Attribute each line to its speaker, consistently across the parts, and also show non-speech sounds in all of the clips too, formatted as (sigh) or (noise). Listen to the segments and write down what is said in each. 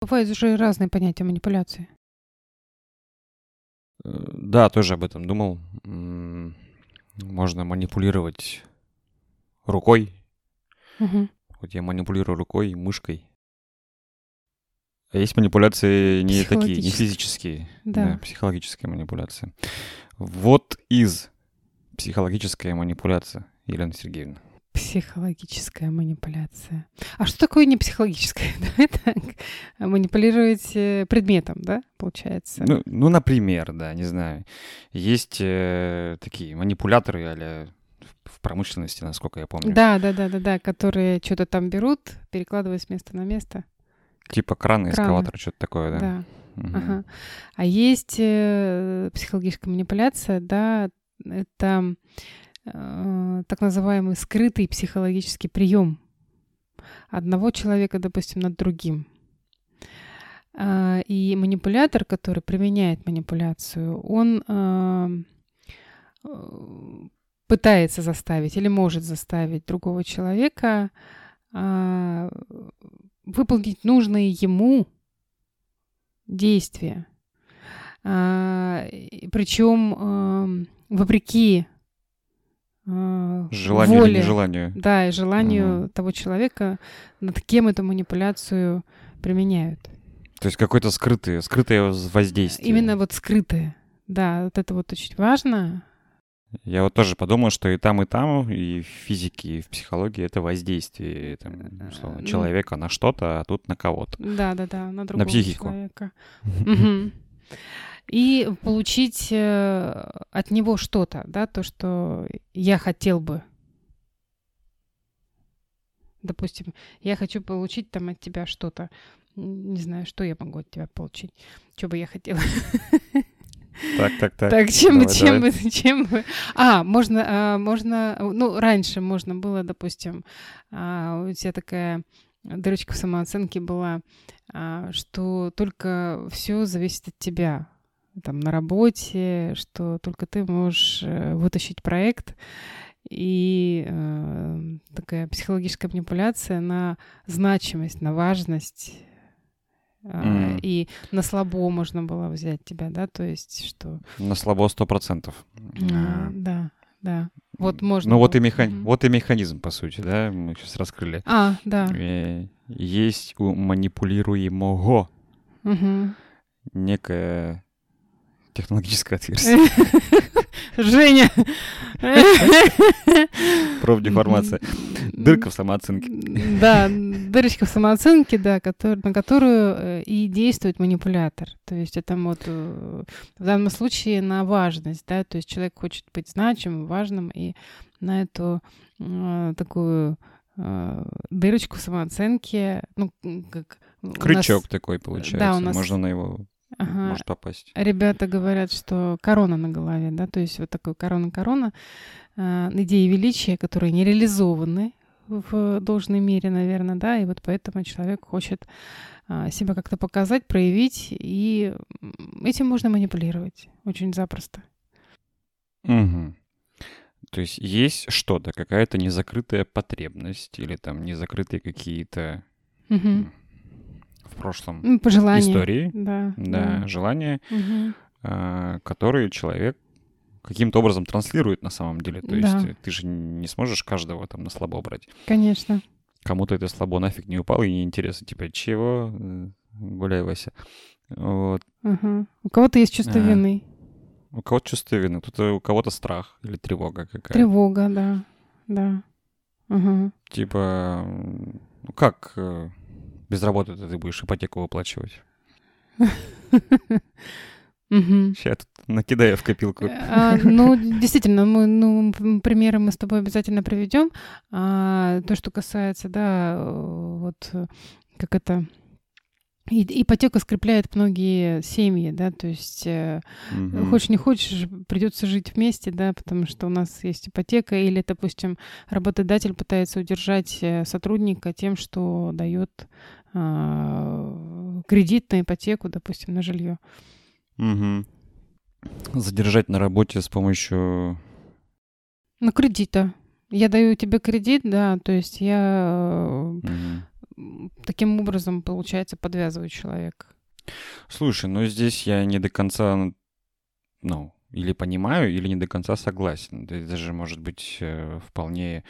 Speaker 1: Бывают уже разные понятия манипуляции.
Speaker 2: Э, Да, тоже об этом думал. Можно манипулировать рукой.
Speaker 1: Мгм.
Speaker 2: Вот я манипулирую рукой и мышкой. А есть манипуляции не такие, не
Speaker 1: Психологические.
Speaker 2: физические.
Speaker 1: Да.
Speaker 2: психологическая манипуляция. Вот из психологическая манипуляция, Елена Сергеевна.
Speaker 1: Психологическая манипуляция. А что такое не психологическая? (laughs) А Манипулировать предметом, да, получается?
Speaker 2: Ну, ну, например, да, не знаю. Есть э, такие манипуляторы а в промышленности, насколько я помню.
Speaker 1: Да, да, да, да, да, которые что-то там берут, перекладывают с места на место.
Speaker 2: Типа краны,
Speaker 1: Краны.
Speaker 2: эскалатор, что-то такое, да.
Speaker 1: Да.
Speaker 2: Мгм.
Speaker 1: Ага. А есть э, психологическая манипуляция, да, это э, так называемый скрытый психологический прием одного человека, допустим, над другим. А, И манипулятор, который применяет манипуляцию, он э, э, пытается заставить или может заставить другого человека выполнить нужные ему действия. Причем вопреки а,
Speaker 2: Желанию или
Speaker 1: воле,
Speaker 2: нежеланию.
Speaker 1: да, и желанию
Speaker 2: Мгм.
Speaker 1: того человека, над кем эту манипуляцию применяют.
Speaker 2: То есть какое-то скрытое, скрытое воздействие.
Speaker 1: Именно вот скрытое. Да, вот это вот очень важно.
Speaker 2: Я вот тоже подумал, что и там, и там, и в физике, и в психологии это воздействие там, условно,
Speaker 1: Ну.
Speaker 2: человека на что-то, а тут на кого-то.
Speaker 1: Да, да, да, на другого
Speaker 2: психику.
Speaker 1: человека. (laughs) И получить э, от него что-то, да, то, что я хотел бы. Допустим, я хочу получить там от тебя что-то. Не знаю, что я могу от тебя получить. Что бы я хотела?
Speaker 2: Так, так, так.
Speaker 1: Так, чем бы,
Speaker 2: давай,
Speaker 1: чем
Speaker 2: давай.
Speaker 1: бы, чем бы. А, можно, а, можно, ну, раньше можно было, допустим, а, у тебя такая дырочка в самооценке была, а, что только все зависит от тебя. Там на работе, что только ты можешь э, вытащить проект. И э, такая психологическая манипуляция на значимость, на важность.
Speaker 2: Мгм.
Speaker 1: И на слабо можно было взять тебя, да, то есть что...
Speaker 2: На слабо сто процентов.
Speaker 1: А, да, да. Вот можно
Speaker 2: Ну вот
Speaker 1: было.
Speaker 2: и, меха...
Speaker 1: Мгм.
Speaker 2: вот и механизм, по сути, да, мы сейчас раскрыли.
Speaker 1: А, да.
Speaker 2: Э, Есть у манипулируемого
Speaker 1: Мгм.
Speaker 2: некое технологическое отверстие.
Speaker 1: Женя!
Speaker 2: Профдеформация. Дырка в самооценке.
Speaker 1: Да, дырочка в самооценке, да, котор- на которую э, и действует манипулятор. То есть это вот э, в данном случае на важность, да, то есть человек хочет быть значимым, важным, и на эту э, такую э, дырочку в самооценке, ну, как... нас-
Speaker 2: Крючок такой получается.
Speaker 1: Да, у нас-
Speaker 2: Можно на его
Speaker 1: Ага.
Speaker 2: может попасть.
Speaker 1: Ребята говорят, что корона на голове, да, то есть вот такой корона-корона, э, идеи величия, которые не реализованы в должной мере, наверное, да, и вот поэтому человек хочет а, себя как-то показать, проявить, и этим можно манипулировать очень запросто.
Speaker 2: Мгм. То есть есть что-то, какая-то незакрытая потребность или там незакрытые какие-то
Speaker 1: Мгм.
Speaker 2: В прошлом
Speaker 1: Пожелания.
Speaker 2: истории,
Speaker 1: Да.
Speaker 2: да, желания,
Speaker 1: Мгм.
Speaker 2: а, которые человек каким-то образом транслирует на самом деле. То
Speaker 1: Да.
Speaker 2: есть э, ты же не сможешь каждого там на слабо брать.
Speaker 1: Конечно.
Speaker 2: Кому-то это слабо нафиг не упало и неинтересно. Типа, чего? Э, Гуляй, Вася. Вот.
Speaker 1: Ага. У кого-то есть чувство
Speaker 2: А.
Speaker 1: вины.
Speaker 2: У кого-то чувство вины, кто-то, у кого-то страх или тревога какая-то.
Speaker 1: Тревога, да. Да. Ага.
Speaker 2: Типа, ну как э, без работы ты будешь ипотеку выплачивать? Сейчас я тут накидаю в копилку.
Speaker 1: А, ну, действительно, мы, ну, примеры мы с тобой обязательно приведем. А, то, что касается, да, э, вот э, как это и- ипотека скрепляет многие семьи, да, то есть э,
Speaker 2: Мгм.
Speaker 1: хочешь не хочешь, придется жить вместе, да, потому что у нас есть ипотека, или, допустим, работодатель пытается удержать э, сотрудника тем, что дает кредит на ипотеку, допустим, на жилье.
Speaker 2: Мгм. Задержать на работе с помощью...
Speaker 1: Ну, кредита. Я даю тебе кредит, да, то есть я
Speaker 2: Мгм.
Speaker 1: таким образом, получается, подвязывают человека.
Speaker 2: Слушай, ну здесь я не до конца, ну, или понимаю, или не до конца согласен. Это же может быть э, вполне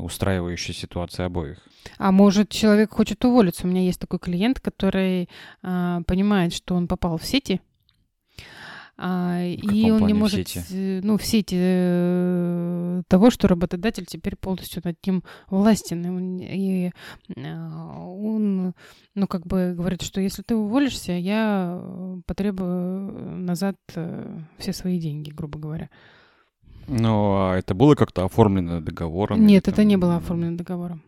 Speaker 2: устраивающая ситуация обоих.
Speaker 1: А может, человек хочет уволиться. У меня есть такой клиент, который э, понимает, что он попал в сети, а, и он не может, сети? ну, в сети э, того, что работодатель теперь полностью над ним властен. И а, он, ну, как бы говорит, что если ты уволишься, я потребую назад э, все свои деньги, грубо говоря.
Speaker 2: Ну, а это было как-то оформлено договором?
Speaker 1: Нет, это там... не было оформлено договором.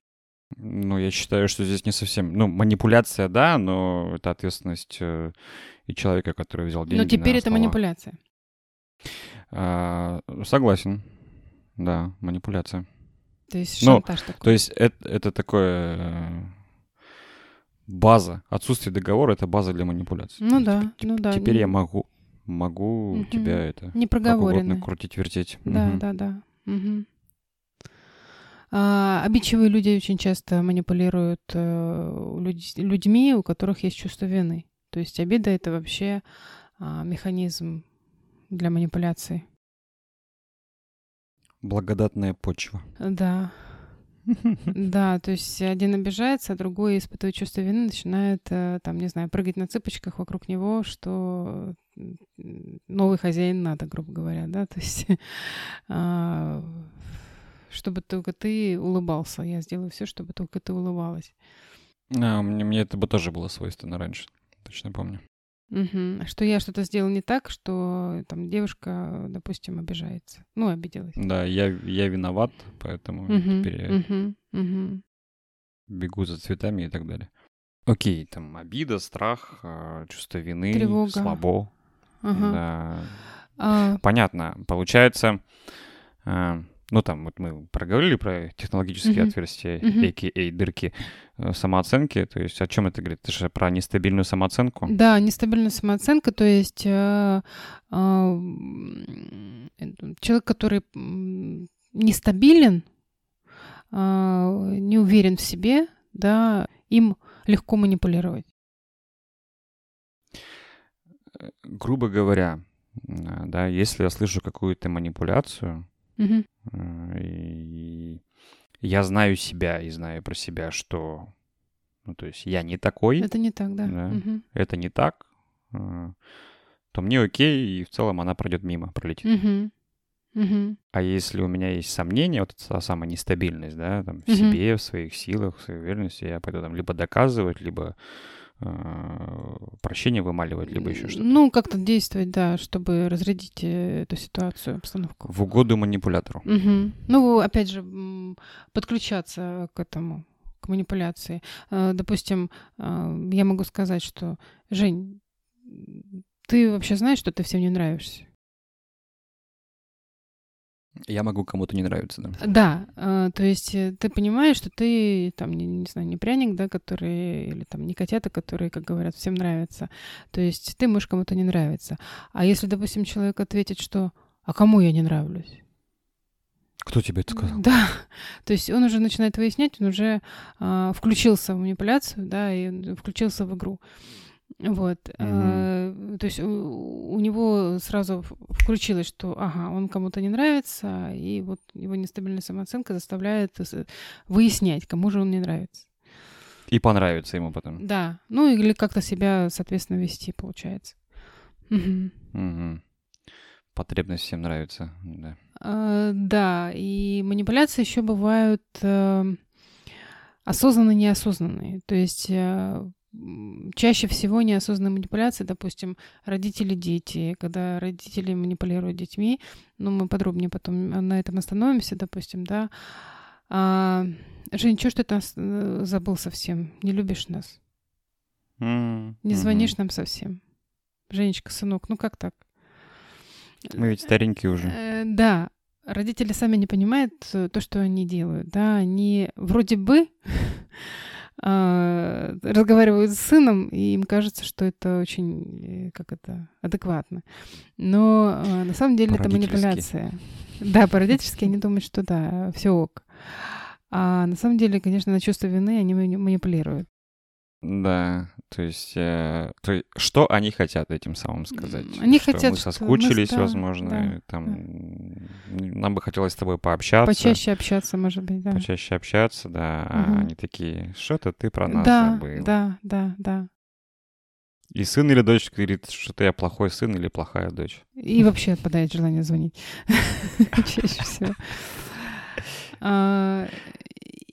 Speaker 2: Ну, я считаю, что здесь не совсем... Ну, манипуляция, да, но это ответственность э, и человека, который взял деньги
Speaker 1: Но теперь это
Speaker 2: слова.
Speaker 1: манипуляция.
Speaker 2: А, согласен. Да, манипуляция.
Speaker 1: То есть ну, шантаж ну, такой.
Speaker 2: То есть это, это такое э, база. Отсутствие договора — это база для манипуляции.
Speaker 1: Ну да, ну да.
Speaker 2: Теперь я могу, могу угу. тебя это...
Speaker 1: Не проговорено.
Speaker 2: крутить, вертеть.
Speaker 1: Да, угу. да, да. Угу. А, обидчивые люди очень часто манипулируют э, людь, людьми, у которых есть чувство вины. То есть обида — это вообще а, механизм для манипуляции.
Speaker 2: Благодатная почва.
Speaker 1: Да. Да, то есть один обижается, а другой, испытывая чувство вины, начинает, э, там, не знаю, прыгать на цыпочках вокруг него, что новый хозяин надо, грубо говоря, да, то есть (laughs) а, чтобы только ты улыбался. Я сделаю все, чтобы только ты улыбалась.
Speaker 2: А, мне, мне это бы тоже было свойственно раньше точно помню.
Speaker 1: Угу. Что я что-то сделал не так, что там девушка, допустим, обижается. Ну, обиделась.
Speaker 2: Да, я, я виноват, поэтому угу. теперь я угу. Угу. бегу за цветами и так далее. Окей, там обида, страх, а, чувство вины, Тревога. слабо. Ага. Да. А... Понятно. Получается, а, ну там вот мы проговорили про технологические mm-hmm. отверстия, mm-hmm. a.k.a. дырки э, самооценки, то есть о чем это говорит? Это же про нестабильную самооценку?
Speaker 1: Да, нестабильная самооценка, то есть э, э, человек, который нестабилен, э, не уверен в себе, да, им легко манипулировать.
Speaker 2: Э, грубо говоря, да, если я слышу какую-то манипуляцию, Угу. И я знаю себя и знаю про себя, что, ну, то есть я не такой.
Speaker 1: Это не так, да.
Speaker 2: да угу. Это не так. А, то мне окей, и в целом она пройдет мимо, пролетит. Угу. Угу. А если у меня есть сомнения, вот эта самая нестабильность, да, там, в угу. себе, в своих силах, в своей уверенности, я пойду там либо доказывать, либо Э, прощение вымаливать, либо еще что-то.
Speaker 1: Ну, как-то действовать, да, чтобы разрядить э, эту ситуацию, обстановку.
Speaker 2: В угоду манипулятору.
Speaker 1: Угу. Ну, опять же, подключаться к этому, к манипуляции. Э, допустим, я могу сказать, что, Жень, ты вообще знаешь, что ты всем не нравишься?
Speaker 2: Я могу кому-то не нравиться, да.
Speaker 1: Да, э, то есть э, ты понимаешь, что ты там, не, не знаю, не пряник, да, который, или там не котята, которые, как говорят, всем нравятся. То есть ты можешь кому-то не нравиться. А если, допустим, человек ответит, что «А кому я не нравлюсь?»
Speaker 2: Кто тебе это сказал?
Speaker 1: Да, то есть он уже начинает выяснять, он уже а, включился в манипуляцию, да, и включился в игру. Вот. Mm-hmm. то есть у, у него сразу включилось, что ага, он кому-то не нравится, и вот его нестабильная самооценка заставляет выяснять, кому же он не нравится.
Speaker 2: И понравится ему потом.
Speaker 1: Да. Ну или как-то себя, соответственно, вести, получается. Угу.
Speaker 2: Потребность всем нравится, да.
Speaker 1: А, да, и манипуляции еще бывают э, осознанные, неосознанные. То есть чаще всего неосознанные манипуляции, допустим, родители-дети, когда родители манипулируют детьми, ну, мы подробнее потом на этом остановимся, допустим, да. А, Жень, что ж ты там э, забыл совсем? Не любишь нас? Mm-hmm. Не звонишь нам совсем? Женечка, сынок, ну как так?
Speaker 2: Мы ведь старенькие уже.
Speaker 1: Э, да, родители сами не понимают э, то, что они делают, да, они вроде бы (laughs) а, разговаривают с сыном, и им кажется, что это очень, э, как это, адекватно. Но а, на самом деле это манипуляция. Да, по-родительски они думают, что да, все ок. А на самом деле, конечно, на чувство вины они манипулируют.
Speaker 2: Да, то есть, э, то есть, что они хотят этим самым сказать?
Speaker 1: Они
Speaker 2: что
Speaker 1: хотят,
Speaker 2: мы соскучились, что мы, возможно, да, там да. нам бы хотелось с тобой пообщаться.
Speaker 1: Почаще общаться, может быть, да.
Speaker 2: Почаще общаться, да. Угу. А они такие, что-то ты про нас
Speaker 1: да,
Speaker 2: забыл.
Speaker 1: Да, да, да.
Speaker 2: И сын или дочь говорит, что ты я плохой сын или плохая дочь.
Speaker 1: И вообще отпадает желание звонить. (laughs) Чаще всего.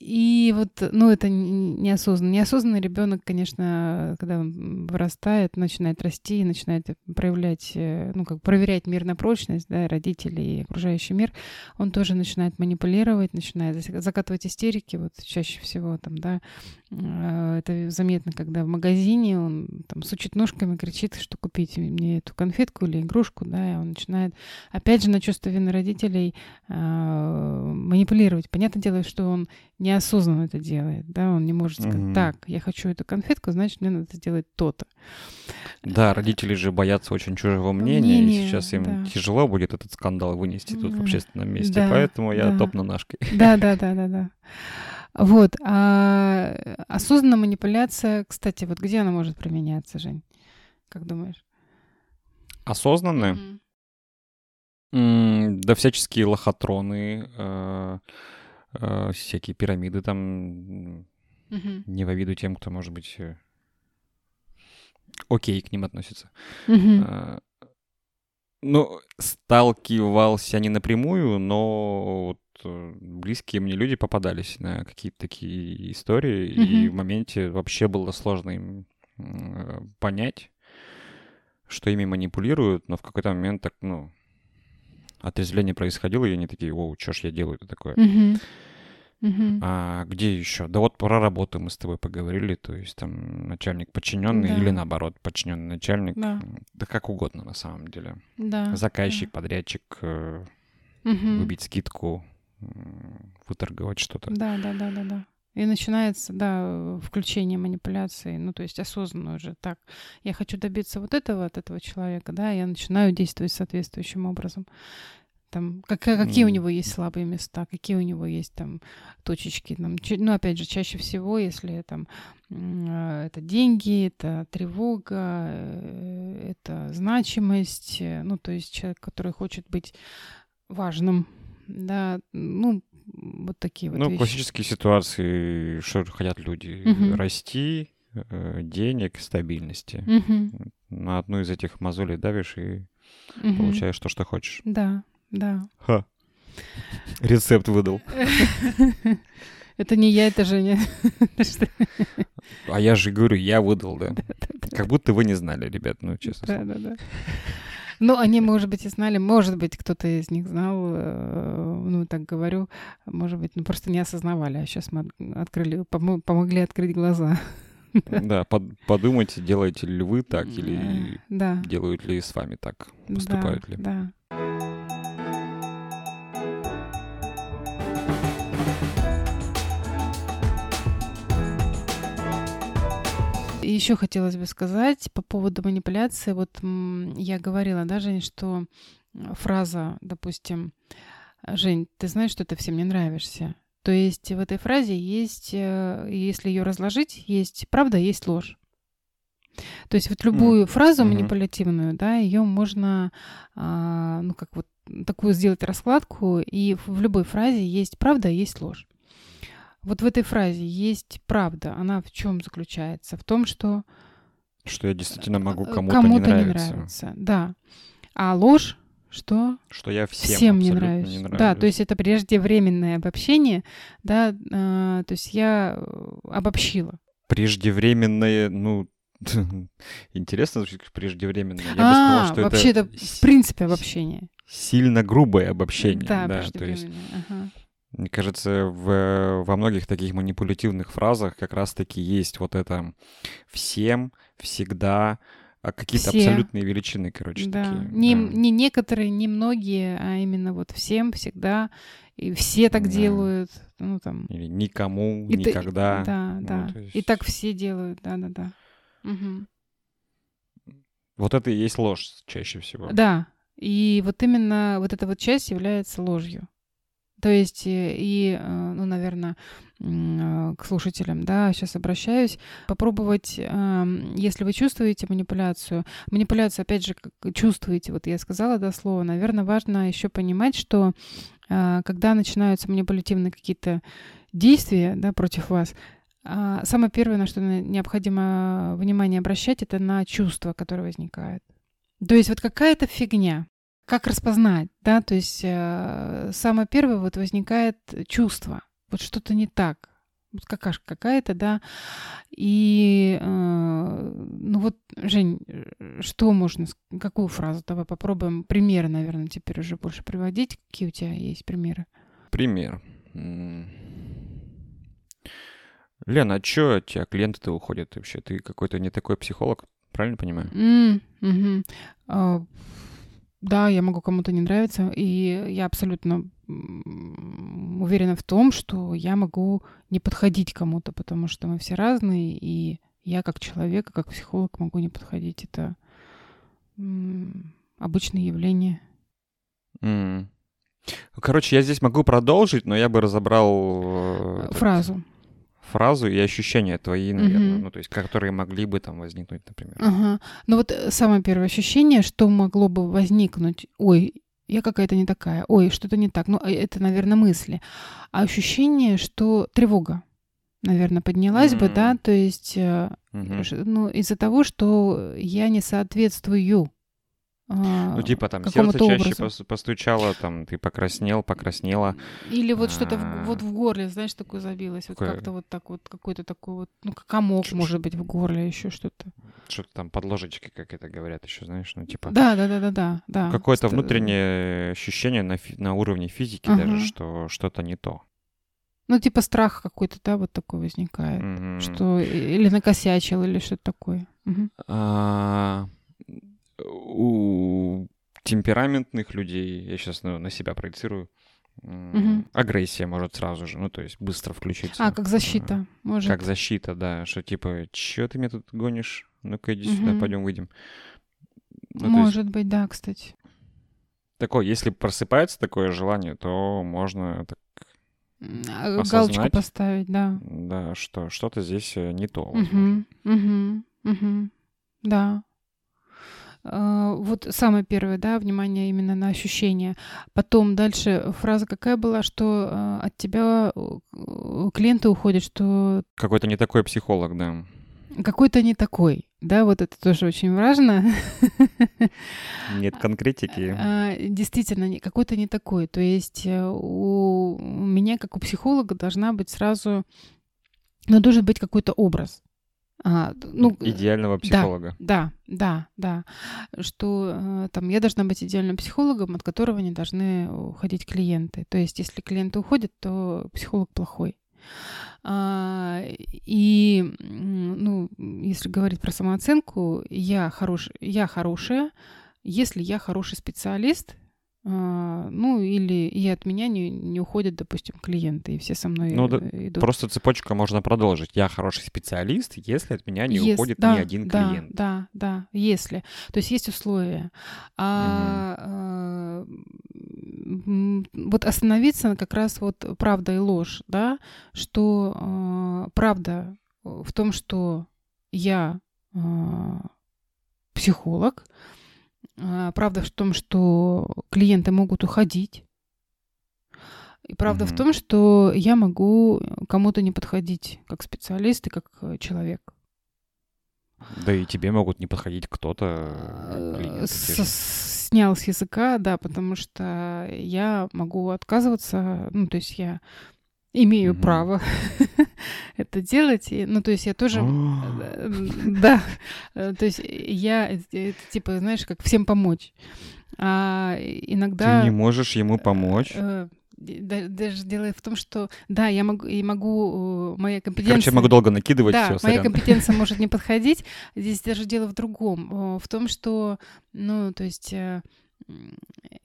Speaker 1: И вот, ну, это неосознанно. Неосознанный ребенок, конечно, когда он вырастает, начинает расти, начинает проявлять, э, ну, как проверять мир на прочность, да, родителей и окружающий мир, он тоже начинает манипулировать, начинает закатывать истерики, вот чаще всего там, да, э, это заметно, когда в магазине он там сучит ножками, кричит, что купить мне эту конфетку или игрушку, да, и он начинает, опять же, на чувство вины родителей э, манипулировать. Понятное дело, что он неосознанно это делает, да, он не может сказать, mm-hmm. так, я хочу эту конфетку, значит, мне надо сделать то-то.
Speaker 2: Да, родители же боятся очень чужого мнения, Мнение, и сейчас им да. тяжело будет этот скандал вынести тут в общественном месте, да, поэтому я да. топну ножкой.
Speaker 1: Да, да, да, да, да. Вот, а осознанная манипуляция, кстати, вот где она может применяться, Жень? Как думаешь?
Speaker 2: Осознанная? Mm-hmm. Да всяческие лохотроны, э- э, всякие пирамиды там угу. не во виду тем, кто, может быть, э, окей к ним относится. Угу. Э, ну, сталкивался не напрямую, но э, близкие мне люди попадались на какие-то такие истории, угу. и в моменте вообще было сложно им э, понять, что ими манипулируют, но в какой-то момент так, ну, отрезвление происходило, и они такие, о, что ж я делаю это такое? Mm-hmm. Mm-hmm. А где еще? Да вот про работу мы с тобой поговорили, то есть там начальник подчиненный да. или наоборот подчиненный начальник, да. да как угодно на самом деле. Да. Заказчик, да. подрядчик, mm-hmm. выбить скидку, выторговать что-то.
Speaker 1: Да, да, да, да, да. И начинается, да, включение манипуляции, ну, то есть осознанно уже так. Я хочу добиться вот этого от этого человека, да, я начинаю действовать соответствующим образом. Там, как, какие mm. у него есть слабые места, какие у него есть там точечки. Там, ну, опять же, чаще всего, если там а, это деньги, это тревога, э, это значимость, э, ну, то есть человек, который хочет быть важным, да, ну, вот такие вот
Speaker 2: Ну,
Speaker 1: вещи.
Speaker 2: классические ситуации, что хотят люди? Угу. Расти, э, денег, стабильности. Угу. На одну из этих мозолей давишь и угу. получаешь то, что хочешь.
Speaker 1: Да, да.
Speaker 2: Ха. Рецепт выдал. (laughs)
Speaker 1: Это не я, это Женя. (laughs)
Speaker 2: А я же говорю, я выдал, (laughs) да. Как будто вы не знали, ребят, ну, честно.
Speaker 1: Да, да, да. Ну, они, может быть, и знали, может быть, кто-то из них знал, э, ну, так говорю, может быть, ну, просто не осознавали, а сейчас мы открыли, помогли открыть глаза.
Speaker 2: Да, под, подумайте, делаете ли вы так, или да. делают ли с вами так, поступают
Speaker 1: да,
Speaker 2: ли.
Speaker 1: Да. И еще хотелось бы сказать по поводу манипуляции. Вот я говорила, да, Жень, что фраза, допустим, Жень, ты знаешь, что ты всем не нравишься. То есть в этой фразе есть, э, если ее разложить, есть правда, есть ложь. То есть вот любую mm. фразу манипулятивную, да, ее можно, а, ну как вот такую сделать раскладку, и в любой фразе есть правда, есть ложь. Вот в этой фразе есть правда. Она в чем заключается? В том, что...
Speaker 2: Что я действительно могу э, кому-то, кому-то не, нравиться. не нравится.
Speaker 1: Да. А ложь что?
Speaker 2: Что я всем,
Speaker 1: всем не, нравлюсь. не нравлюсь. Да, то есть это преждевременное обобщение, да, э, то есть я э, обобщила.
Speaker 2: Преждевременное, ну, (laughs) интересно звучит преждевременное. Я
Speaker 1: а, бы сказала, что вообще это... это в принципе обобщение.
Speaker 2: Сильно грубое обобщение. Да, да то есть... Ага. Мне кажется, в, во многих таких манипулятивных фразах как раз-таки есть вот это всем, всегда, а какие-то все. абсолютные величины, короче,
Speaker 1: да.
Speaker 2: такие.
Speaker 1: Не, да. не некоторые, не многие, а именно вот всем, всегда, и все так да. делают, ну там.
Speaker 2: Или никому, и никогда.
Speaker 1: Ты, да, ну, да. Есть... И так все делают, да-да-да. Угу.
Speaker 2: Вот это и есть ложь чаще всего.
Speaker 1: Да, и вот именно вот эта вот часть является ложью. То есть, э, и, э, ну, наверное, э, к слушателям, да, сейчас обращаюсь, попробовать, эм, если вы чувствуете манипуляцию, манипуляцию, опять же, чувствуете, вот я сказала до слова, наверное, важно еще понимать, что когда начинаются манипулятивные какие-то действия, да, против вас, а, самое первое, на что необходимо внимание обращать, это на чувства, которые возникают. То есть вот какая-то фигня, как распознать, да, то есть э, самое первое вот возникает чувство, вот что-то не так, вот какашка какая-то, да, и, э, ну вот, Жень, что можно, какую фразу, давай попробуем, примеры, наверное, теперь уже больше приводить, какие у тебя есть примеры?
Speaker 2: Пример. Лена, а чё у тебя клиенты-то уходят вообще? Ты какой-то не такой психолог, правильно понимаю?
Speaker 1: Mm, mm-hmm. uh, да, я могу кому-то не нравиться, и я абсолютно уверена в том, что я могу не подходить кому-то, потому что мы все разные, и я как человек, как психолог могу не подходить. Это обычное явление.
Speaker 2: Mm. Короче, я здесь могу продолжить, но я бы разобрал...
Speaker 1: Э, Фразу
Speaker 2: фразу и ощущения твои, наверное, угу. ну, то есть, которые могли бы там возникнуть, например.
Speaker 1: Ага. Ну вот э, самое первое ощущение, что могло бы возникнуть, ой, я какая-то не такая, ой, что-то не так, ну, э, это, наверное, мысли. А ощущение, что тревога, наверное, поднялась mm-hmm. бы, да, то есть, mm-hmm. ну, из-за того, что я не соответствую
Speaker 2: ну, типа там сердце чаще образу. постучало, там ты покраснел, покраснела.
Speaker 1: Или вот что-то в, вот в горле, знаешь, такое забилось. Вот как-то вот так вот, какой-то такой вот, ну, комок, Чуть-чуть. может быть, в горле, еще что-то.
Speaker 2: Что-то там под ложечкой, как это говорят еще, знаешь, ну, типа...
Speaker 1: Да, да, да, да, да. да.
Speaker 2: Какое-то внутреннее ощущение на, фи- на уровне физики ага. даже, что что-то не то.
Speaker 1: Ну, типа страх какой-то, да, вот такой возникает. Mm-hmm. Что или накосячил, или что-то такое. Угу.
Speaker 2: А у темпераментных людей, я сейчас ну, на себя проецирую, угу. агрессия может сразу же, ну, то есть быстро включиться.
Speaker 1: А, как защита, может.
Speaker 2: Как защита, да, что типа, что ты меня тут гонишь? Ну-ка иди угу. сюда, пойдем выйдем.
Speaker 1: Ну, может есть... быть, да, кстати.
Speaker 2: Такое, если просыпается такое желание, то можно так
Speaker 1: а, осознать, галочку поставить, да.
Speaker 2: Да, что что-то здесь э, не то.
Speaker 1: Угу, угу, угу. Да. А, вот самое первое, да, внимание именно на ощущения. Потом дальше фраза какая была, что а, от тебя клиенты уходят, что...
Speaker 2: Какой-то не такой психолог, да.
Speaker 1: Какой-то не такой, да, вот это тоже очень важно. (laughs)
Speaker 2: Нет конкретики.
Speaker 1: А, действительно, какой-то не такой. То есть э, у меня, как у психолога, должна быть сразу, ну, должен быть какой-то образ.
Speaker 2: А, ну, идеального психолога.
Speaker 1: Да, да, да, да. Что э, там я должна быть идеальным психологом, от которого не должны уходить клиенты. То есть, если клиенты уходят, то психолог плохой. А, и, ну, если говорить про самооценку, я, хорош, я хорошая. Если я хороший специалист, ну, или и от меня не, не уходят, допустим, клиенты, и все со мной ну, да, идут.
Speaker 2: Просто цепочка можно продолжить. Я хороший специалист, если от меня не yes, уходит да, ни один
Speaker 1: да,
Speaker 2: клиент.
Speaker 1: Да, да, если. То есть есть условия. А, угу. вот остановиться как раз вот правда и ложь, да, что а, правда в том, что я а, психолог, а, правда в том, что клиенты могут уходить. И правда mm-hmm. в том, что я могу кому-то не подходить как специалист и как э, человек.
Speaker 2: Да и тебе могут не подходить кто-то.
Speaker 1: Э, снял с языка, да, потому что я могу отказываться, ну, то есть я имею mm-hmm. право (laughs) это делать. И, ну, то есть я тоже... Э, да. Э, то есть я, это, типа, знаешь, как всем помочь. А иногда...
Speaker 2: Ты не можешь ему помочь? Э,
Speaker 1: даже дело в том, что да, я могу, и могу, моя компетенция...
Speaker 2: Короче, я могу долго накидывать
Speaker 1: да,
Speaker 2: все.
Speaker 1: моя компетенция (laughs) может не подходить. Здесь даже дело в другом, в том, что, ну, то есть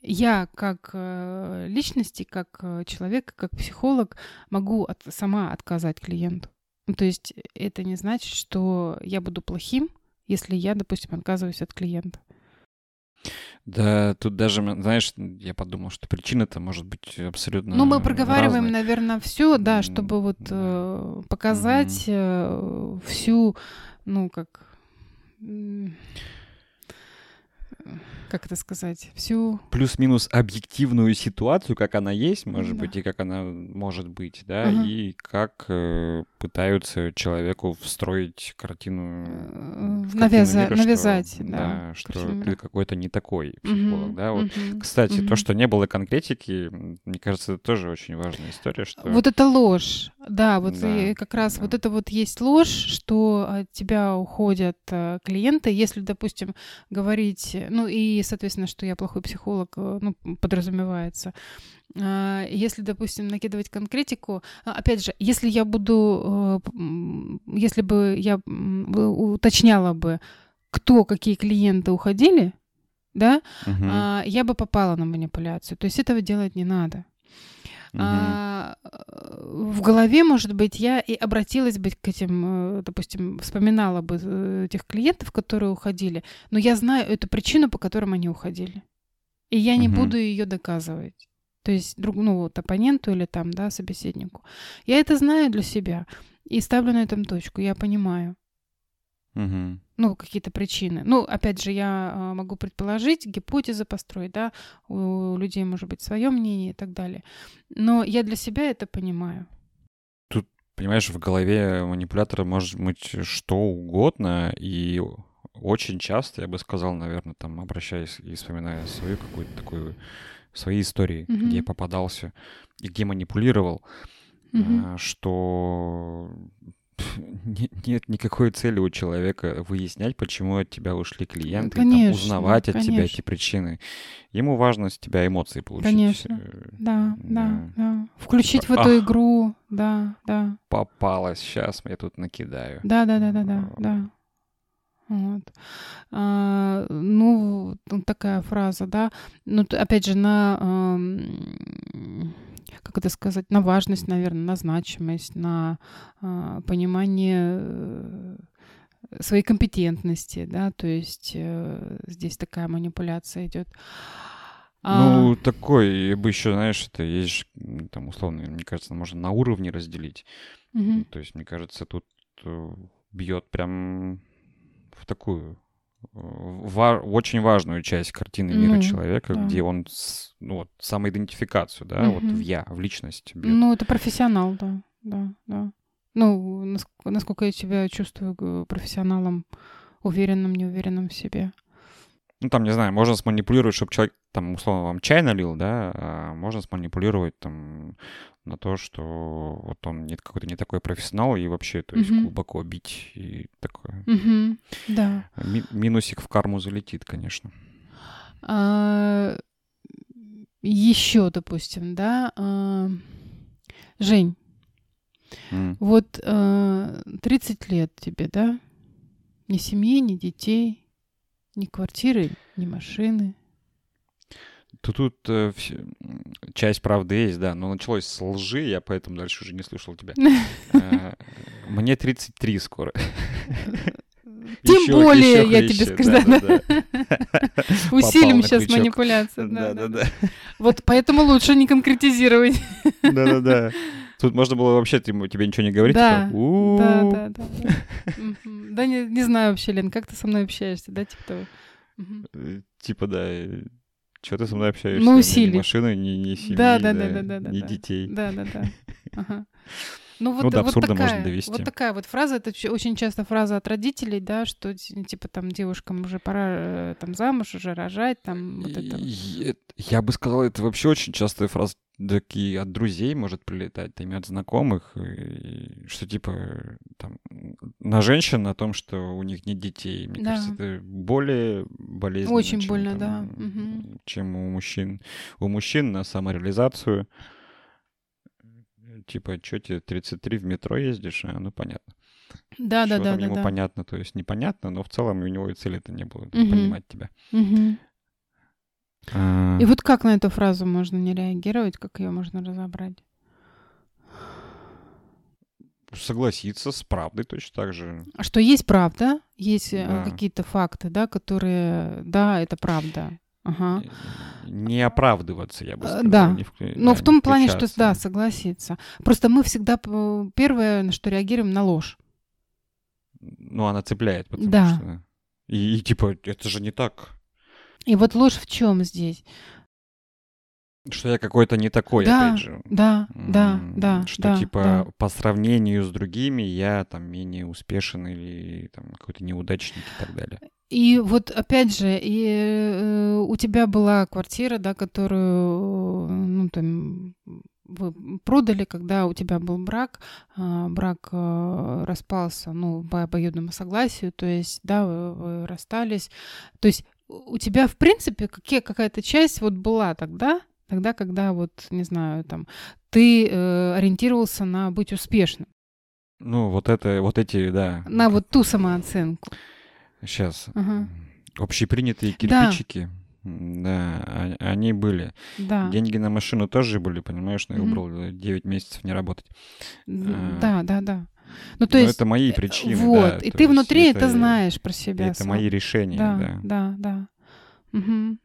Speaker 1: я как э, личности, как э, человек, как психолог могу от, сама отказать клиенту. Ну, то есть это не значит, что я буду плохим, если я, допустим, отказываюсь от клиента.
Speaker 2: Да, тут даже, знаешь, я подумал, что причина-то может быть абсолютно.
Speaker 1: Ну, мы проговариваем, разные. наверное, все, да, чтобы вот э, показать э, всю, ну, как как это сказать, всю...
Speaker 2: Плюс-минус объективную ситуацию, как она есть, может да. быть, и как она может быть, да, угу. и как э, пытаются человеку встроить картину...
Speaker 1: Э, Навяза... Мира, Навязать, что, да.
Speaker 2: да что ты какой-то не такой психолог, угу. да. Вот, угу. Кстати, угу. то, что не было конкретики, мне кажется, это тоже очень важная история, что...
Speaker 1: Вот это ложь, да, вот да, как раз да. вот это вот есть ложь, что от тебя уходят э, клиенты, если, допустим, говорить, ну и соответственно, что я плохой психолог, э, ну, подразумевается. А, если, допустим, накидывать конкретику, а, опять же, если я буду, э, если бы я уточняла бы, кто, какие клиенты уходили, да, угу. я бы попала на манипуляцию. То есть этого делать не надо. Угу. А, в голове, может быть, я и обратилась бы к этим, э, допустим, вспоминала бы э, этих клиентов, которые уходили, но я знаю эту причину, по которым они уходили. И я не угу. буду ее доказывать. То есть, друг, ну, вот, оппоненту или там, да, собеседнику. Я это знаю для себя и ставлю на этом точку, я понимаю.
Speaker 2: Угу.
Speaker 1: Ну, какие-то причины. Ну, опять же, я а, могу предположить, гипотезы построить, да, у людей может быть свое мнение и так далее. Но я для себя это понимаю.
Speaker 2: Тут, понимаешь, в голове манипулятора может быть что угодно, и очень часто, я бы сказал, наверное, там, обращаясь и вспоминая свою какую-то такую, свои истории, mm где я попадался и где манипулировал, mm что (laughs) нет, нет никакой цели у человека выяснять, почему от тебя ушли клиенты, конечно, там, узнавать от конечно. тебя эти причины. Ему важно с тебя эмоции получить.
Speaker 1: Конечно. Э, да, да, да. Включить типа, в эту ах, игру, да, да.
Speaker 2: Попалась, сейчас я тут накидаю.
Speaker 1: Да, да, да, да, да, да. Вот. А, ну, такая фраза, да. Ну, опять же, на как это сказать, на важность, наверное, на значимость, на э, понимание э, своей компетентности, да, то есть э, здесь такая манипуляция идет.
Speaker 2: А ну, а... такой, я бы еще, знаешь, это есть, там, условно, мне кажется, можно на уровне разделить. Угу. То есть, мне кажется, тут э, бьет прям в такую ва- очень важную часть картины мира ну, человека, да. где он с, ну, вот, самоидентификацию, да, угу. вот в я, в личность.
Speaker 1: Бьет. Ну, это профессионал, да, да, да. Ну, насколько, насколько я тебя чувствую профессионалом, уверенным, неуверенным в себе.
Speaker 2: Ну, там, не знаю, можно сманипулировать, чтобы человек, там, условно, вам чай налил, да, а можно сманипулировать, там, на то, что вот он нет какой-то не такой профессионал и вообще, то есть, mm-hmm. глубоко бить и такое.
Speaker 1: Mm-hmm. Да.
Speaker 2: Ми- минусик в карму залетит, конечно.
Speaker 1: А, еще, допустим, да, а, Жень, mm. вот а, 30 лет тебе, да? Ни семьи, ни детей, ни квартиры, ни машины,
Speaker 2: то тут э, все, часть правды есть, да, но началось с лжи, я поэтому дальше уже не слушал тебя. (laughs) Э, мне 33 скоро.
Speaker 1: Тем еще, более, еще я тебе скажу. Да, да, да. (laughs) Усилим сейчас манипуляцию. Да, да, да. Вот поэтому лучше не конкретизировать.
Speaker 2: Да, да, да. Тут можно было вообще тебе ничего не говорить.
Speaker 1: Да, типа, да, да, да. Не, не знаю вообще, Лен, как ты со мной общаешься, да, типа того.
Speaker 2: Э, типа, да, чего ты со мной общаешься?
Speaker 1: Ну, усилий. Ни
Speaker 2: машины, ни, ни семьи,
Speaker 1: да, да, да, да, да, да,
Speaker 2: ни
Speaker 1: да.
Speaker 2: детей.
Speaker 1: Да, да, да. Ага. (laughs) Ну, вот, ну да, вот такая, можно довести. Вот такая вот фраза, это очень часто фраза от родителей, да, что типа там девушкам уже пора э, там замуж, уже рожать, там вот это.
Speaker 2: Я бы сказал, это вообще очень частая фраза такие от друзей может прилетать, там, от знакомых, и, что типа там на женщин о том, что у них нет детей. Мне да. кажется, это более болезненно.
Speaker 1: Очень
Speaker 2: чем,
Speaker 1: больно,
Speaker 2: там,
Speaker 1: да. Угу.
Speaker 2: Чем у мужчин. У мужчин на самореализацию типа, что тебе 33 в метро ездишь? А, ну, понятно.
Speaker 1: Да, да, да.
Speaker 2: Ему
Speaker 1: да.
Speaker 2: понятно, то есть непонятно, но в целом у него и цели это не было угу. понимать тебя.
Speaker 1: Угу. А... И вот как на эту фразу можно не реагировать, как ее можно разобрать?
Speaker 2: Согласиться с правдой точно так же.
Speaker 1: А что есть правда, есть э, да. какие-то факты, да, которые, да, это правда. Ага.
Speaker 2: Не оправдываться, я бы
Speaker 1: э,
Speaker 2: сказал.
Speaker 1: Да,
Speaker 2: не в...
Speaker 1: но да, в том плане, что, да, согласиться. Просто мы всегда первое, на что реагируем, на ложь.
Speaker 2: Ну, она цепляет, потому
Speaker 1: да.
Speaker 2: что... И, и типа, это же не так.
Speaker 1: И вот ложь в чем здесь?
Speaker 2: Что я какой-то не такой,
Speaker 1: да,
Speaker 2: опять же.
Speaker 1: Да, да, да.
Speaker 2: Что
Speaker 1: да,
Speaker 2: типа
Speaker 1: да.
Speaker 2: по сравнению с другими я там менее успешен или там какой-то неудачник и так далее.
Speaker 1: И вот опять же, и, э, у тебя была квартира, да, которую, ну, там, вы продали, когда у тебя был брак, э, брак э, распался, ну, по обоюдному согласию, то есть, да, вы, вы расстались. То есть у тебя, в принципе, какая-то часть вот была тогда, Тогда, когда вот, не знаю, там, ты э, ориентировался на быть успешным.
Speaker 2: Ну, вот это, вот эти, да.
Speaker 1: На вот ту самооценку.
Speaker 2: Сейчас.
Speaker 1: Ага.
Speaker 2: Общепринятые кирпичики. Да. да, они были.
Speaker 1: Да.
Speaker 2: Деньги на машину тоже были, понимаешь, но я выбрал 9 месяцев не работать.
Speaker 1: Да, да, да. Ну,
Speaker 2: то есть... это мои причины,
Speaker 1: Вот,
Speaker 2: да,
Speaker 1: и ты внутри это, это знаешь про себя.
Speaker 2: Это сам. мои решения,
Speaker 1: да. Да, да, да. Угу.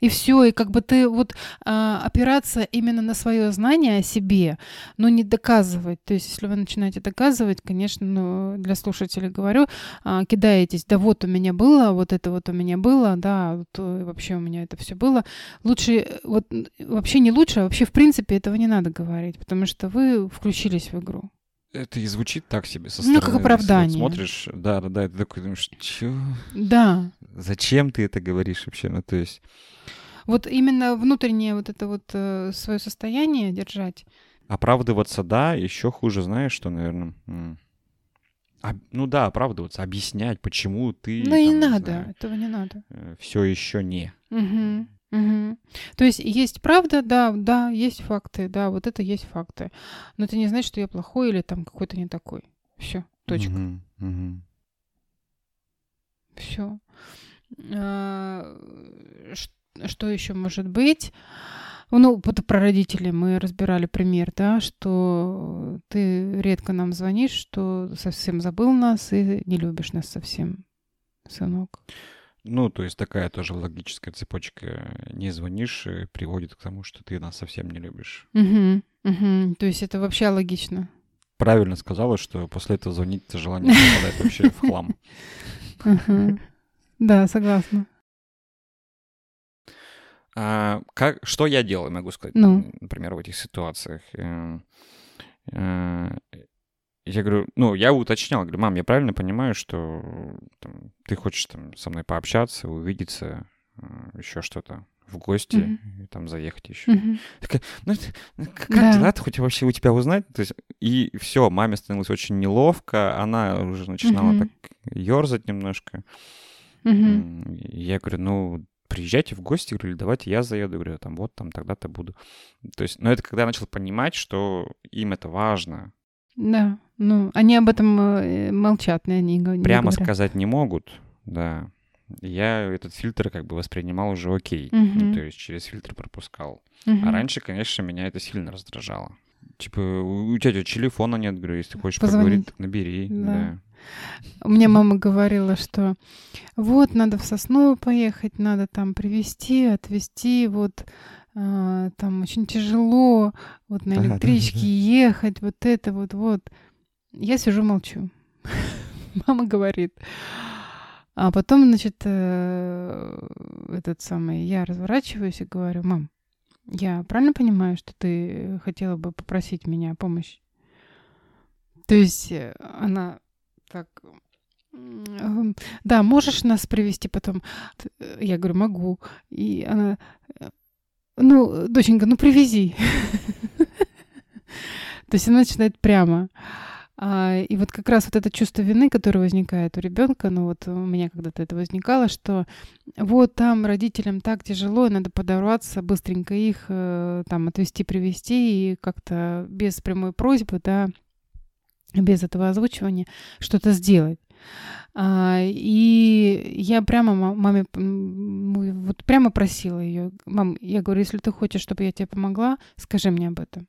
Speaker 1: И все, и как бы ты вот а, опираться именно на свое знание о себе, но не доказывать. То есть, если вы начинаете доказывать, конечно, ну, для слушателей говорю, а, кидаетесь, да вот у меня было, вот это вот у меня было, да, вот, э, вообще у меня это все было. Лучше, э, вот вообще не лучше, а вообще в принципе этого не надо говорить, потому что вы включились в игру.
Speaker 2: Это и звучит так себе со стороны.
Speaker 1: Ну, как оправдание.
Speaker 2: Вот смотришь, да, да, да, и ты такой думаешь, чё?
Speaker 1: Да.
Speaker 2: Зачем ты это говоришь вообще? Ну, то есть...
Speaker 1: Вот именно внутреннее вот это вот э, свое состояние держать.
Speaker 2: Оправдываться, да, еще хуже, знаешь, что, наверное... А, ну да, оправдываться, объяснять, почему ты.
Speaker 1: Ну и надо, знаю, этого не надо.
Speaker 2: Э, Все еще не.
Speaker 1: Угу. Угу. То есть есть правда, да, да, есть факты, да, вот это есть факты. Но это не значит, что я плохой или там какой-то не такой. Все, точка.
Speaker 2: Угу, угу.
Speaker 1: Все. А, что еще может быть? Ну, вот про родителей мы разбирали пример, да, что ты редко нам звонишь, что совсем забыл нас и не любишь нас совсем, сынок.
Speaker 2: Ну, то есть такая тоже логическая цепочка. Не звонишь, приводит к тому, что ты нас совсем не любишь.
Speaker 1: Угу, угу. То есть это вообще логично.
Speaker 2: Правильно сказала, что после этого звонить желание попадает вообще в хлам. (laughs)
Speaker 1: Да, согласна.
Speaker 2: А, как, что я делаю, могу сказать,
Speaker 1: ну.
Speaker 2: например, в этих ситуациях? Я говорю, ну, я уточнял, говорю, мам, я правильно понимаю, что там, ты хочешь там со мной пообщаться, увидеться, э, еще что-то в гости mm-hmm. и там заехать еще.
Speaker 1: Mm-hmm.
Speaker 2: Такая, ну, ну как да. дела-то хоть вообще у тебя узнать? То есть, и все, маме становилось очень неловко, она уже начинала mm-hmm. так ерзать немножко.
Speaker 1: Mm-hmm.
Speaker 2: Я говорю, ну, приезжайте в гости, говорю, давайте я заеду, говорю, там вот, там тогда-то буду. То есть, но это когда я начал понимать, что им это важно.
Speaker 1: Да, ну, они об этом э, молчат, они не
Speaker 2: Прямо
Speaker 1: говорят.
Speaker 2: сказать не могут, да. Я этот фильтр как бы воспринимал уже окей,
Speaker 1: угу.
Speaker 2: ну, то есть через фильтр пропускал.
Speaker 1: Угу.
Speaker 2: А раньше, конечно, меня это сильно раздражало. Типа, у тебя телефона нет, говорю, если ты хочешь
Speaker 1: Позвонить.
Speaker 2: поговорить, так набери. Да. да.
Speaker 1: У меня мама говорила, что вот надо в Соснову поехать, надо там привезти, отвезти, вот а, там очень тяжело, вот на электричке ехать, вот это вот, вот. Я сижу молчу. (laughs) Мама говорит. А потом, значит, э, этот самый, я разворачиваюсь и говорю, мам, я правильно понимаю, что ты хотела бы попросить меня о помощи? То есть э, она так, да, можешь нас привести потом? Я говорю, могу. И она, ну, доченька, ну привези. То есть она начинает прямо. А, и вот как раз вот это чувство вины, которое возникает у ребенка, ну вот у меня когда-то это возникало, что вот там родителям так тяжело, и надо подорваться, быстренько их э, там отвести, привести и как-то без прямой просьбы, да, без этого озвучивания что-то сделать. А, и я прямо маме вот прямо просила ее, мам, я говорю, если ты хочешь, чтобы я тебе помогла, скажи мне об этом.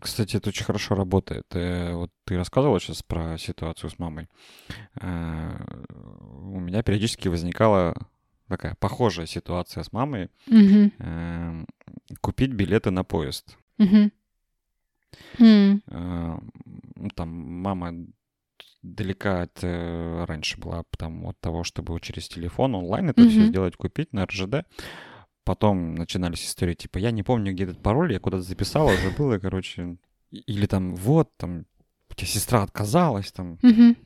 Speaker 2: Кстати, это очень хорошо работает. Э, вот ты рассказывала сейчас про ситуацию с мамой. Э, у меня периодически возникало такая похожая ситуация с мамой. Угу. Купить билеты на поезд. Угу. Там мама далека от э, раньше была там, от того, чтобы через телефон онлайн это mm-hmm. все сделать, купить на РЖД. Потом начинались истории, типа, я не помню, где этот пароль, я куда-то записала, уже (laughs) было, короче. Или там, вот, там, у тебя сестра отказалась, там, mm-hmm.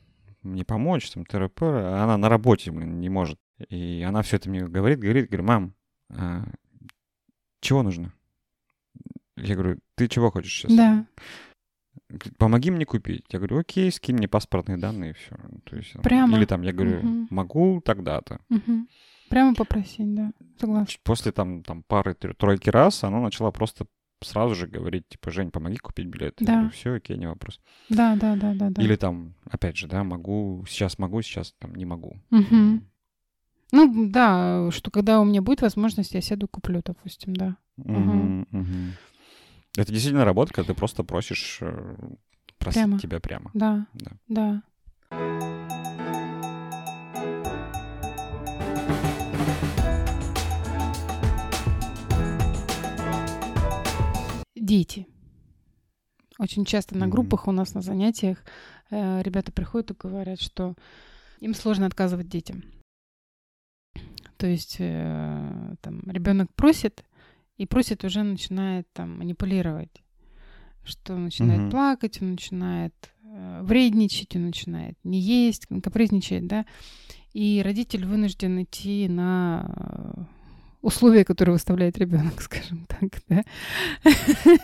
Speaker 2: мне помочь, там, ТРП, а она на работе, блин, не может. И она все это мне говорит, говорит, говорит, мам, а, чего нужно? Я говорю, ты чего хочешь сейчас?
Speaker 1: Да.
Speaker 2: Помоги мне купить. Я говорю, окей, скинь мне паспортные данные и все. То есть,
Speaker 1: Прямо.
Speaker 2: Или там я говорю, угу. могу тогда-то.
Speaker 1: Угу. Прямо попросить, да. Согласна.
Speaker 2: После там, там пары, тройки раз она начала просто сразу же говорить, типа, Жень, помоги купить билет. Да. Я говорю, все, окей, не вопрос.
Speaker 1: Да, да, да, да, да.
Speaker 2: Или там, опять же, да, могу, сейчас могу, сейчас там не могу.
Speaker 1: Угу. Ну, да, что когда у меня будет возможность, я сяду куплю, допустим, да. Угу, угу.
Speaker 2: Угу. Это действительно работа, когда ты просто просишь э, просить прямо. тебя прямо.
Speaker 1: Да, да. да. Дети. Очень часто на группах у нас на занятиях э, ребята приходят и говорят, что им сложно отказывать детям. То есть э, там ребенок просит, и просит уже начинает там манипулировать, что он начинает угу. плакать, он начинает э, вредничать, он начинает не есть, капризничать, да, и родитель вынужден идти на э, условия, которые выставляет ребенок, (laughs) скажем так, да.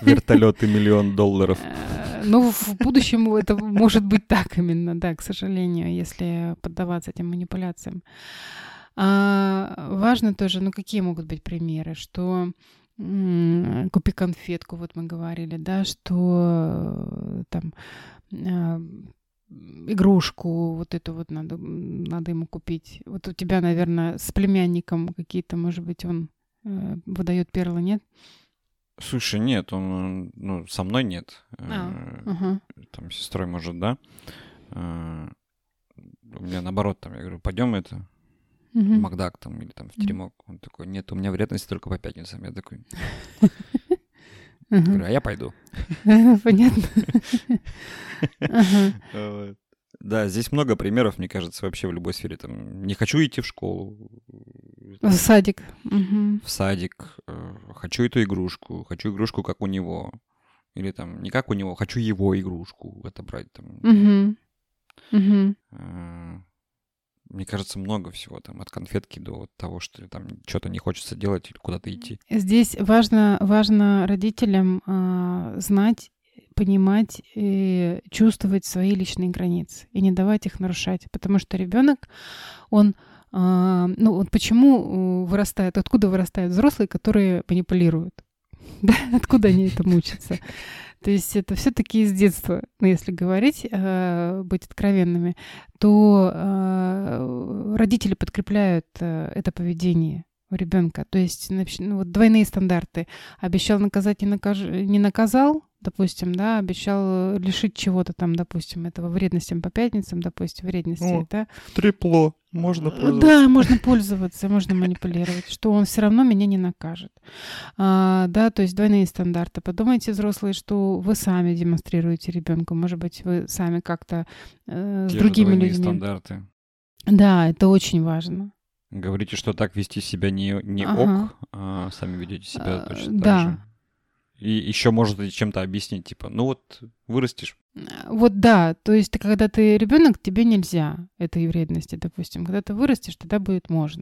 Speaker 2: Вертолеты миллион долларов.
Speaker 1: Э, ну, в будущем это может быть так именно, да, к сожалению, если поддаваться этим манипуляциям. А важно тоже, ну, какие могут быть примеры, что купи конфетку, вот мы говорили, да, что э, там а, игрушку вот эту вот надо, надо ему купить. Вот у тебя, наверное, с племянником какие-то, может быть, он э, выдает перлы, нет?
Speaker 2: Слушай, нет, он, ну, со мной нет. А, угу. Там сестрой, может, да. У меня наоборот, там, я говорю, пойдем это, угу. в Макдак там или там в теремок. Он такой, нет, у меня вредности только по пятницам. Я такой, говорю, а я пойду. (laughs)
Speaker 1: Понятно.
Speaker 2: Да, здесь много примеров, мне кажется, вообще в любой сфере. Там, не хочу идти в школу.
Speaker 1: В садик.
Speaker 2: В садик. Э, хочу эту игрушку. Хочу игрушку, как у него. Или там, не как у него, хочу его игрушку отобрать. Там. Угу мне кажется, много всего там, от конфетки до того, что там что-то не хочется делать или куда-то идти.
Speaker 1: Здесь важно, важно родителям э, знать, понимать и чувствовать свои личные границы и не давать их нарушать, потому что ребенок, он э, ну вот почему вырастает, откуда вырастают взрослые, которые манипулируют? (laughs) Да, откуда они это учатся? То есть это все-таки из детства, ну, если говорить, э, быть откровенными, то э, родители подкрепляют э, это поведение у ребенка. То есть ну, вот двойные стандарты. Обещал наказать, не, накаж... не наказал, допустим, да, обещал лишить чего-то там, допустим, этого вредностям по пятницам, допустим, вредности, О, да.
Speaker 2: Трепло. Можно пользоваться.
Speaker 1: Да, можно пользоваться, можно манипулировать, что он все равно меня не накажет. А, да, то есть двойные стандарты. Подумайте, взрослые, что вы сами демонстрируете ребенку. Может быть, вы сами как-то э, с Те другими же людьми.
Speaker 2: стандарты.
Speaker 1: Да, это очень важно.
Speaker 2: Говорите, что так вести себя не, не ага. ок, а сами ведете себя а, точно да. так же. И еще может чем-то объяснить, типа, ну вот вырастешь.
Speaker 1: Вот да, то есть когда ты ребенок, тебе нельзя этой вредности, допустим. Когда ты вырастешь, тогда будет можно.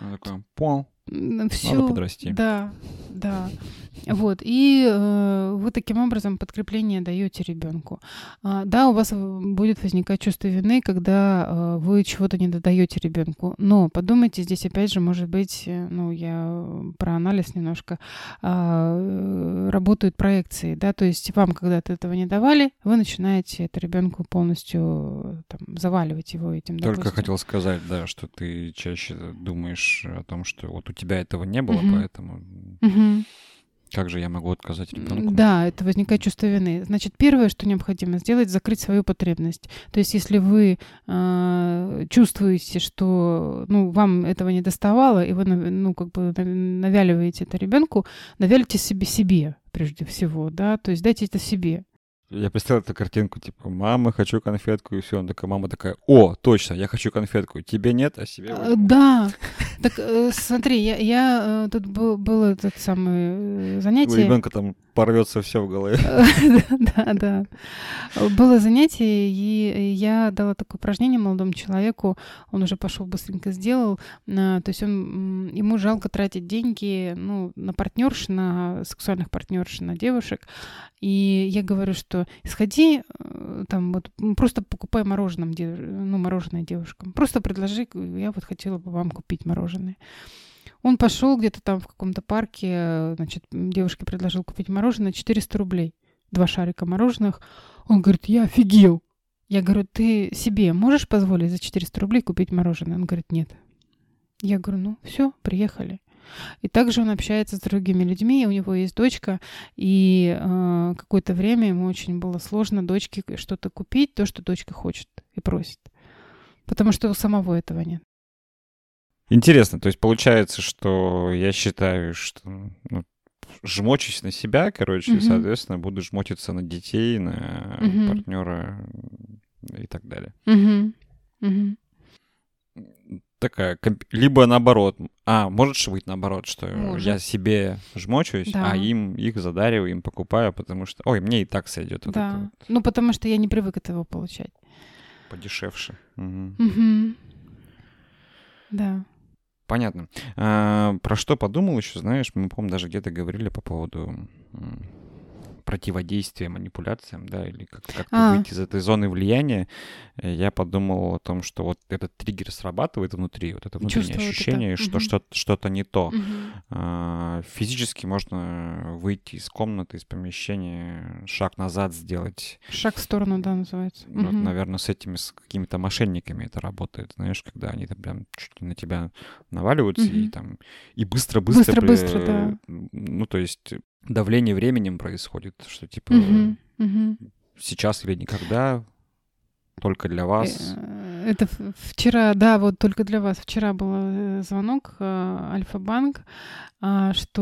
Speaker 2: Я такой, понял.
Speaker 1: Все,
Speaker 2: Надо подрасти.
Speaker 1: Да, да. Вот, и э, вы таким образом подкрепление даете ребенку. А, да, у вас будет возникать чувство вины, когда э, вы чего-то не додаете ребенку. Но подумайте, здесь опять же, может быть, э, ну, я про анализ немножко, э, работают проекции, да, то есть вам когда-то этого не давали, вы начинаете это ребенку полностью там, заваливать его этим.
Speaker 2: Только допустим. хотел сказать, да, что ты чаще думаешь о том, что вот у тебя этого не было, угу. поэтому...
Speaker 1: Угу.
Speaker 2: Как же я могу отказать ребенку?
Speaker 1: Да, это возникает чувство вины. Значит, первое, что необходимо сделать, закрыть свою потребность. То есть, если вы э, чувствуете, что ну, вам этого не доставало, и вы ну, как бы навяливаете это ребенку, навялите себе себе прежде всего, да, то есть дайте это себе.
Speaker 2: Я представил эту картинку, типа, мама, хочу конфетку, и все. Он такая, мама такая, о, точно, я хочу конфетку. Тебе нет, а себе
Speaker 1: возьму. Да. Так э, смотри, я, я э, тут был, было этот самое занятие. У
Speaker 2: ребенка там порвется все в голове. (laughs)
Speaker 1: Да, да. Было занятие, и я дала такое упражнение молодому человеку. Он уже пошел быстренько сделал. То есть он, ему жалко тратить деньги ну, на партнерш, на сексуальных партнерш, на девушек. И я говорю, что сходи, э, там вот просто покупай мороженое, ну, мороженое девушкам. Просто предложи, я вот хотела бы вам купить мороженое. Он пошел где-то там в каком-то парке, значит, девушке предложил купить мороженое 400 рублей. Два шарика мороженых. Он говорит, я офигел. Я говорю, ты себе можешь позволить за 400 рублей купить мороженое? Он говорит, нет. Я говорю, ну все, приехали. И также он общается с другими людьми, у него есть дочка, и э, какое-то время ему очень было сложно дочке что-то купить, то, что дочка хочет и просит. Потому что у самого этого нет.
Speaker 2: Интересно, то есть получается, что я считаю, что ну, жмочусь на себя, короче, mm-hmm. и, соответственно, буду жмотиться на детей, на mm-hmm. партнера и так далее.
Speaker 1: Mm-hmm. Mm-hmm
Speaker 2: такая, либо наоборот, а, может же быть наоборот, что может. я себе жмочусь, а да. а им их задариваю, им покупаю, потому что, ой, мне и так сойдет. Вот
Speaker 1: да, вот. ну потому что я не привык этого получать.
Speaker 2: Подешевше. Угу.
Speaker 1: Угу. Да.
Speaker 2: Понятно. А, про что подумал еще, знаешь, мы, по-моему, даже где-то говорили по поводу противодействие манипуляциям, да, или как- как-то а. выйти из этой зоны влияния, я подумал о том, что вот этот триггер срабатывает внутри, вот это внутреннее Чувство ощущение, это. что угу. что- что-то не то. Угу. А, физически можно выйти из комнаты, из помещения, шаг назад сделать.
Speaker 1: Шаг в сторону, да, называется.
Speaker 2: Вот, угу. наверное, с этими, с какими-то мошенниками это работает, знаешь, когда они там прям чуть ли на тебя наваливаются угу. и там и быстро-быстро...
Speaker 1: Быстро-быстро, да.
Speaker 2: Ну, то есть давление временем происходит, что типа угу, угу. сейчас или никогда, только для вас.
Speaker 1: Э, это вчера, да, вот только для вас. Вчера был э, звонок э, Альфа-банк, а, что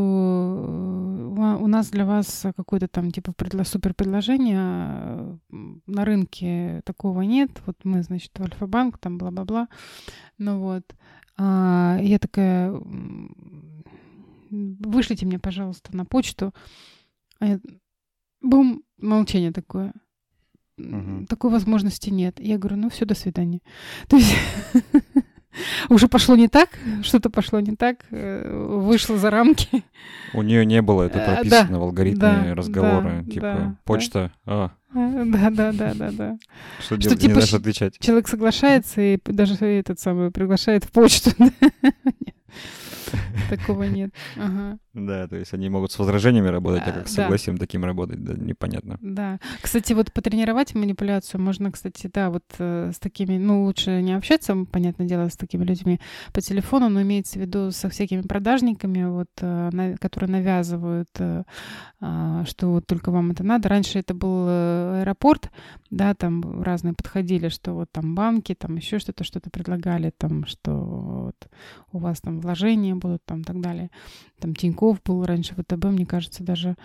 Speaker 1: у нас для вас какое-то там типа предло, супер предложение на рынке такого нет. Вот мы, значит, в Альфа-банк, там бла-бла-бла. Ну вот. А, я такая вышлите мне, пожалуйста, на почту. А я... Бум, молчание такое. Угу. Такой возможности нет. Я говорю, ну все, до свидания. (laughs) То есть (laughs) уже пошло не так, что-то пошло не так, э, вышло за рамки.
Speaker 2: У нее не было это э, прописано да, в алгоритме да, разговора, да, типа да, почта. Да.
Speaker 1: А. Да, да, да, да, да.
Speaker 2: Что, что типа, не отвечать.
Speaker 1: Человек соглашается и даже этот самый приглашает в почту. (laughs) Такого нет. Ага.
Speaker 2: Да, то есть они могут с возражениями работать, а как с согласием да. таким работать, да, непонятно.
Speaker 1: Да. Кстати, вот потренировать манипуляцию можно, кстати, да, вот э, с такими, ну, лучше не общаться, понятное дело, с такими людьми по телефону, но имеется в виду со всякими продажниками, вот, э, на, которые навязывают, э, э, что вот только вам это надо. Раньше это был э, аэропорт, да, там разные подходили, что вот там банки, там еще что-то, что-то предлагали, там, что вот у вас там вложения будут, там, так далее. Там Тиньков был раньше, ВТБ, мне кажется, даже.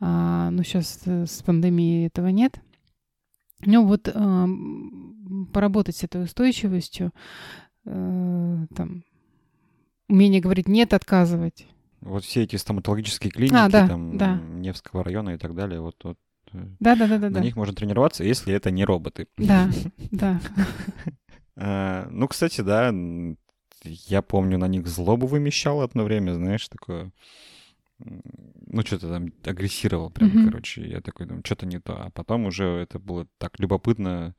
Speaker 1: А, но сейчас э, с пандемией этого нет. Ну вот а, поработать с этой устойчивостью, а, там, умение говорить «нет», отказывать.
Speaker 2: Вот все эти стоматологические клиники, а, да, там, да. Невского района и так далее, вот, вот
Speaker 1: да, да, да, да.
Speaker 2: На да. них можно тренироваться, если это не роботы.
Speaker 1: Да, (laughs) да.
Speaker 2: Ну, кстати, да, я помню, на них злобу вымещал одно время, знаешь, такое... Ну, что-то там агрессировал прям, mm-hmm. короче. Я такой, думаю, что-то не то. А потом уже это было так любопытно,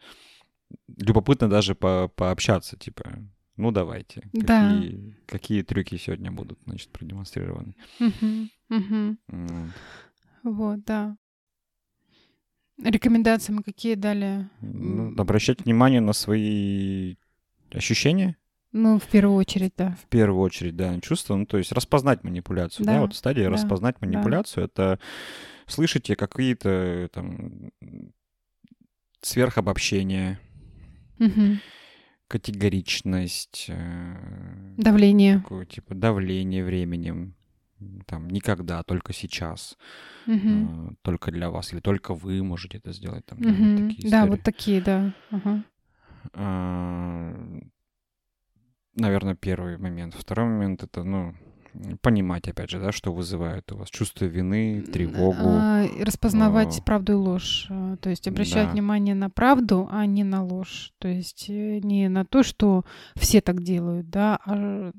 Speaker 2: любопытно даже по пообщаться, типа, ну, давайте. Да. Какие, какие трюки сегодня будут, значит, продемонстрированы.
Speaker 1: Mm-hmm. Mm-hmm. Mm. Вот, да. Рекомендации мы какие дали?
Speaker 2: Ну, обращать внимание на свои ощущения,
Speaker 1: Ну, в первую очередь, да.
Speaker 2: В первую очередь, да, чувство, ну, то есть распознать манипуляцию, да, да? вот стадия да. распознать манипуляцию, да. это слышите какие-то там сверхобобщения, угу. категоричность,
Speaker 1: э, давление,
Speaker 2: такое, типа давление временем, там никогда, только сейчас, угу. только для вас или только вы можете это сделать, там
Speaker 1: угу. такие Да, вот такие, да. Ага.
Speaker 2: А, наверное, первый момент. Второй момент это, ну, понимать, опять же, да, что вызывает у вас чувство вины, тревогу. А,
Speaker 1: распознавать а, правду и ложь. А, то есть обращать да. внимание на правду, а не на ложь. То есть э, не на то, что все так делают, да, а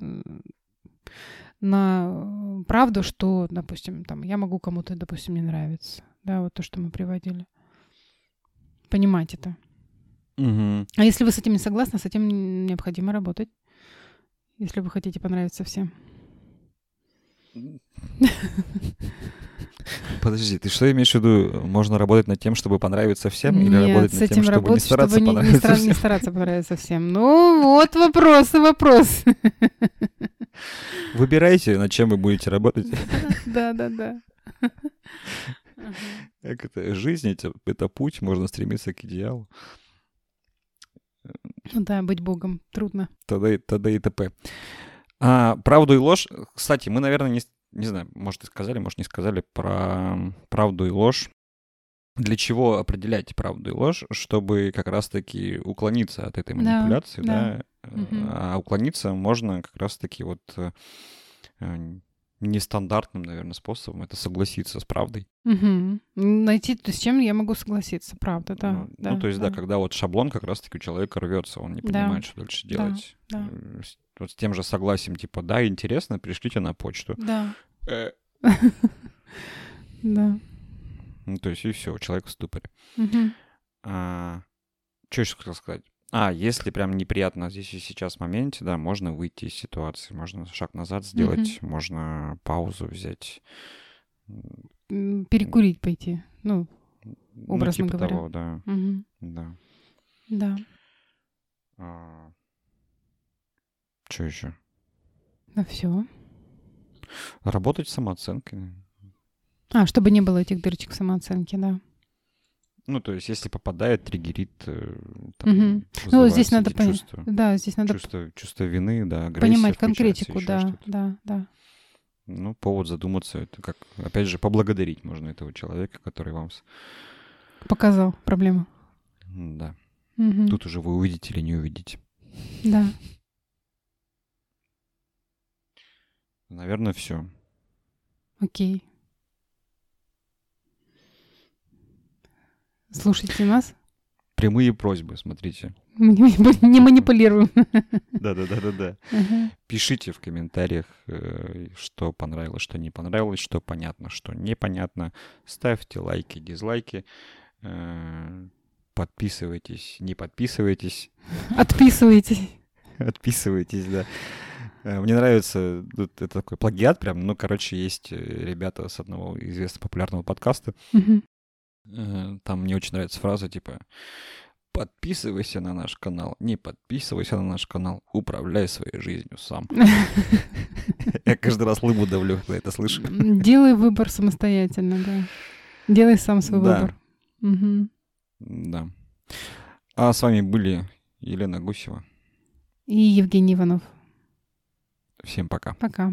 Speaker 1: на правду, что, допустим, там, я могу кому-то, допустим, не нравиться. Да, вот то, что мы приводили. Понимать это. Угу. А если вы с этим не согласны, с этим необходимо работать. Если вы хотите понравиться всем.
Speaker 2: Подожди, ты что имеешь в виду? Можно работать над тем, чтобы понравиться всем, или Нет, работать над тем, чтобы работать, не стараться чтобы понравиться не, не, всем?
Speaker 1: не стараться понравиться всем. Ну, вот вопрос вопрос.
Speaker 2: Выбирайте, над чем вы будете работать.
Speaker 1: Да, да, да.
Speaker 2: Как это? Жизнь это, это путь, можно стремиться к идеалу.
Speaker 1: Ну да, быть Богом трудно.
Speaker 2: Тогда, тогда и т.п. А, правду и ложь. Кстати, мы, наверное, не, не знаю, может, и сказали, может, не сказали про правду и ложь. Для чего определять правду и ложь? Чтобы как раз-таки уклониться от этой манипуляции, да? да? Угу. А уклониться можно как раз-таки вот э, нестандартным, наверное, способом это согласиться с правдой.
Speaker 1: Угу. Найти, то, с чем я могу согласиться, правда, да.
Speaker 2: Ну, да, ну то есть, да. да, когда вот шаблон как раз-таки у человека рвется, он не понимает, да. что дальше делать. Да, да. Вот с тем же согласием, типа, да, интересно, пришлите на почту.
Speaker 1: Да. Э. (laughs) Да.
Speaker 2: Ну, то есть, и все, человек в ступоре. А, что еще хотел сказать? А, если прям неприятно здесь и сейчас в моменте, да, можно выйти из ситуации, можно шаг назад сделать, mm-hmm. можно паузу взять.
Speaker 1: Перекурить пойти, ну, образно ну, типа говоря. Того,
Speaker 2: да. Угу. Да.
Speaker 1: Да.
Speaker 2: А... Что еще?
Speaker 1: Да все.
Speaker 2: Работать с самооценкой.
Speaker 1: А, чтобы не было этих дырочек в самооценке, да.
Speaker 2: Ну, то есть, если попадает, триггерит, э, там,
Speaker 1: угу. Ну, здесь надо понять. Да, здесь надо...
Speaker 2: Чувство, чувство вины, да, агрессия
Speaker 1: Понимать конкретику, да, да, да.
Speaker 2: Ну, повод задуматься, это как, опять же, поблагодарить можно этого человека, который вам...
Speaker 1: Показал проблему.
Speaker 2: Да. Угу. Тут уже вы увидите или не увидите.
Speaker 1: Да.
Speaker 2: Наверное, все.
Speaker 1: Окей. Слушайте нас.
Speaker 2: Прямые просьбы, смотрите.
Speaker 1: Не манипулируем.
Speaker 2: Да-да-да-да-да. Пишите в комментариях, э, что понравилось, что не понравилось, что понятно, что непонятно. Ставьте лайки, дизлайки. Э, подписывайтесь, не подписывайтесь.
Speaker 1: Отписывайтесь.
Speaker 2: Отписывайтесь, да. Э, мне нравится, это такой плагиат прям, ну, короче, есть ребята с одного известного популярного подкаста, там мне очень нравится фраза типа подписывайся на наш канал, не подписывайся на наш канал, управляй своей жизнью сам. (laughs) Я каждый раз лыбу давлю, когда это слышу.
Speaker 1: Делай выбор самостоятельно, да. Делай сам свой выбор.
Speaker 2: Да. А с вами были Елена Гусева
Speaker 1: и Евгений Иванов.
Speaker 2: Всем пока.
Speaker 1: Пока.